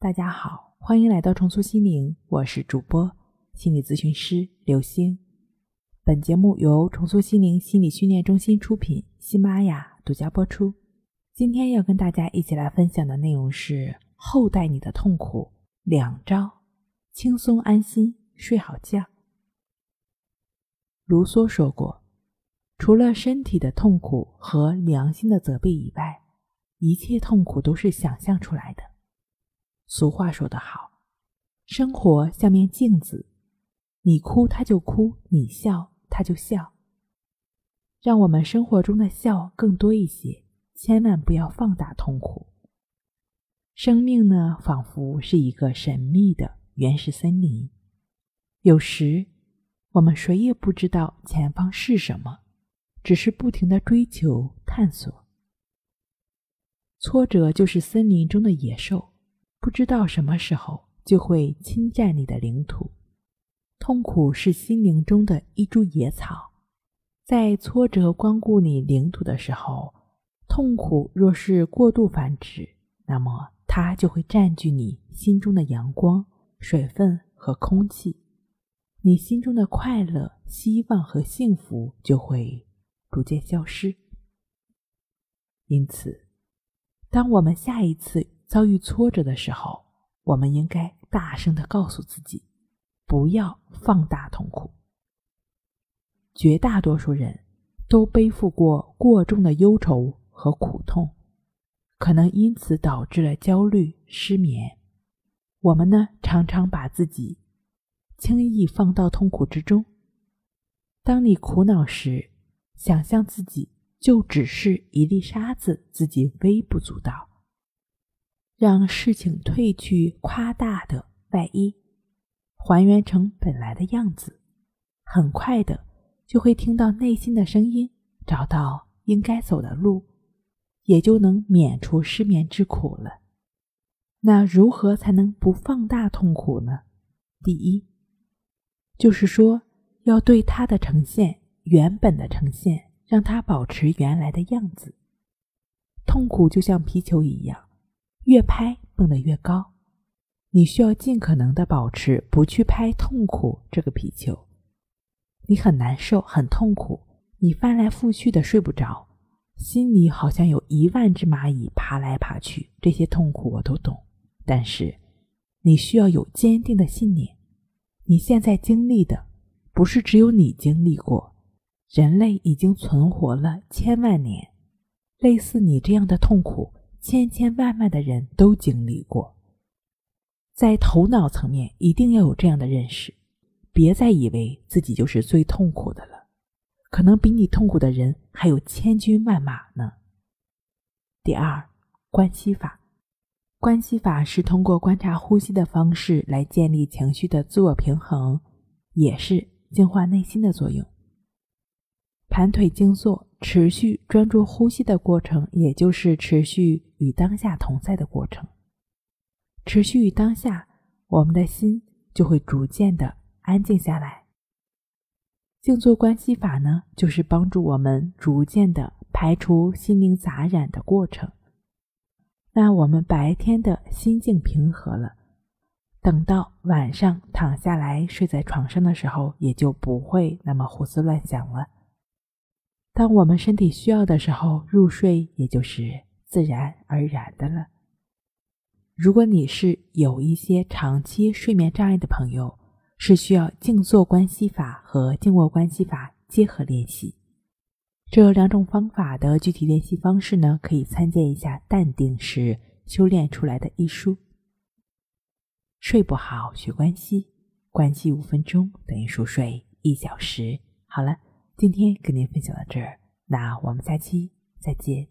大家好，欢迎来到重塑心灵，我是主播心理咨询师刘星。本节目由重塑心灵心理训练中心出品，喜马拉雅独家播出。今天要跟大家一起来分享的内容是厚待你的痛苦两招，轻松安心睡好觉。卢梭说过，除了身体的痛苦和良心的责备以外，一切痛苦都是想象出来的。俗话说得好，生活像面镜子，你哭他就哭，你笑他就笑。让我们生活中的笑更多一些，千万不要放大痛苦。生命呢，仿佛是一个神秘的原始森林，有时我们谁也不知道前方是什么，只是不停的追求探索。挫折就是森林中的野兽。不知道什么时候就会侵占你的领土。痛苦是心灵中的一株野草，在挫折光顾你领土的时候，痛苦若是过度繁殖，那么它就会占据你心中的阳光、水分和空气，你心中的快乐、希望和幸福就会逐渐消失。因此，当我们下一次，遭遇挫折的时候，我们应该大声的告诉自己，不要放大痛苦。绝大多数人都背负过过重的忧愁和苦痛，可能因此导致了焦虑、失眠。我们呢，常常把自己轻易放到痛苦之中。当你苦恼时，想象自己就只是一粒沙子，自己微不足道。让事情褪去夸大的外衣，还原成本来的样子，很快的就会听到内心的声音，找到应该走的路，也就能免除失眠之苦了。那如何才能不放大痛苦呢？第一，就是说要对它的呈现原本的呈现，让它保持原来的样子。痛苦就像皮球一样。越拍蹦得越高，你需要尽可能的保持不去拍痛苦这个皮球。你很难受，很痛苦，你翻来覆去的睡不着，心里好像有一万只蚂蚁爬来爬去。这些痛苦我都懂，但是你需要有坚定的信念。你现在经历的不是只有你经历过，人类已经存活了千万年，类似你这样的痛苦。千千万万的人都经历过，在头脑层面一定要有这样的认识，别再以为自己就是最痛苦的了，可能比你痛苦的人还有千军万马呢。第二，关系法，关系法是通过观察呼吸的方式来建立情绪的自我平衡，也是净化内心的作用。盘腿静坐。持续专注呼吸的过程，也就是持续与当下同在的过程。持续与当下，我们的心就会逐渐的安静下来。静坐观息法呢，就是帮助我们逐渐的排除心灵杂染的过程。那我们白天的心境平和了，等到晚上躺下来睡在床上的时候，也就不会那么胡思乱想了。当我们身体需要的时候，入睡也就是自然而然的了。如果你是有一些长期睡眠障碍的朋友，是需要静坐观息法和静卧观息法结合练习。这两种方法的具体练习方式呢，可以参见一下《淡定时修炼出来的一书》。睡不好学关息，关息五分钟等于熟睡一小时。好了。今天跟您分享到这儿，那我们下期再见。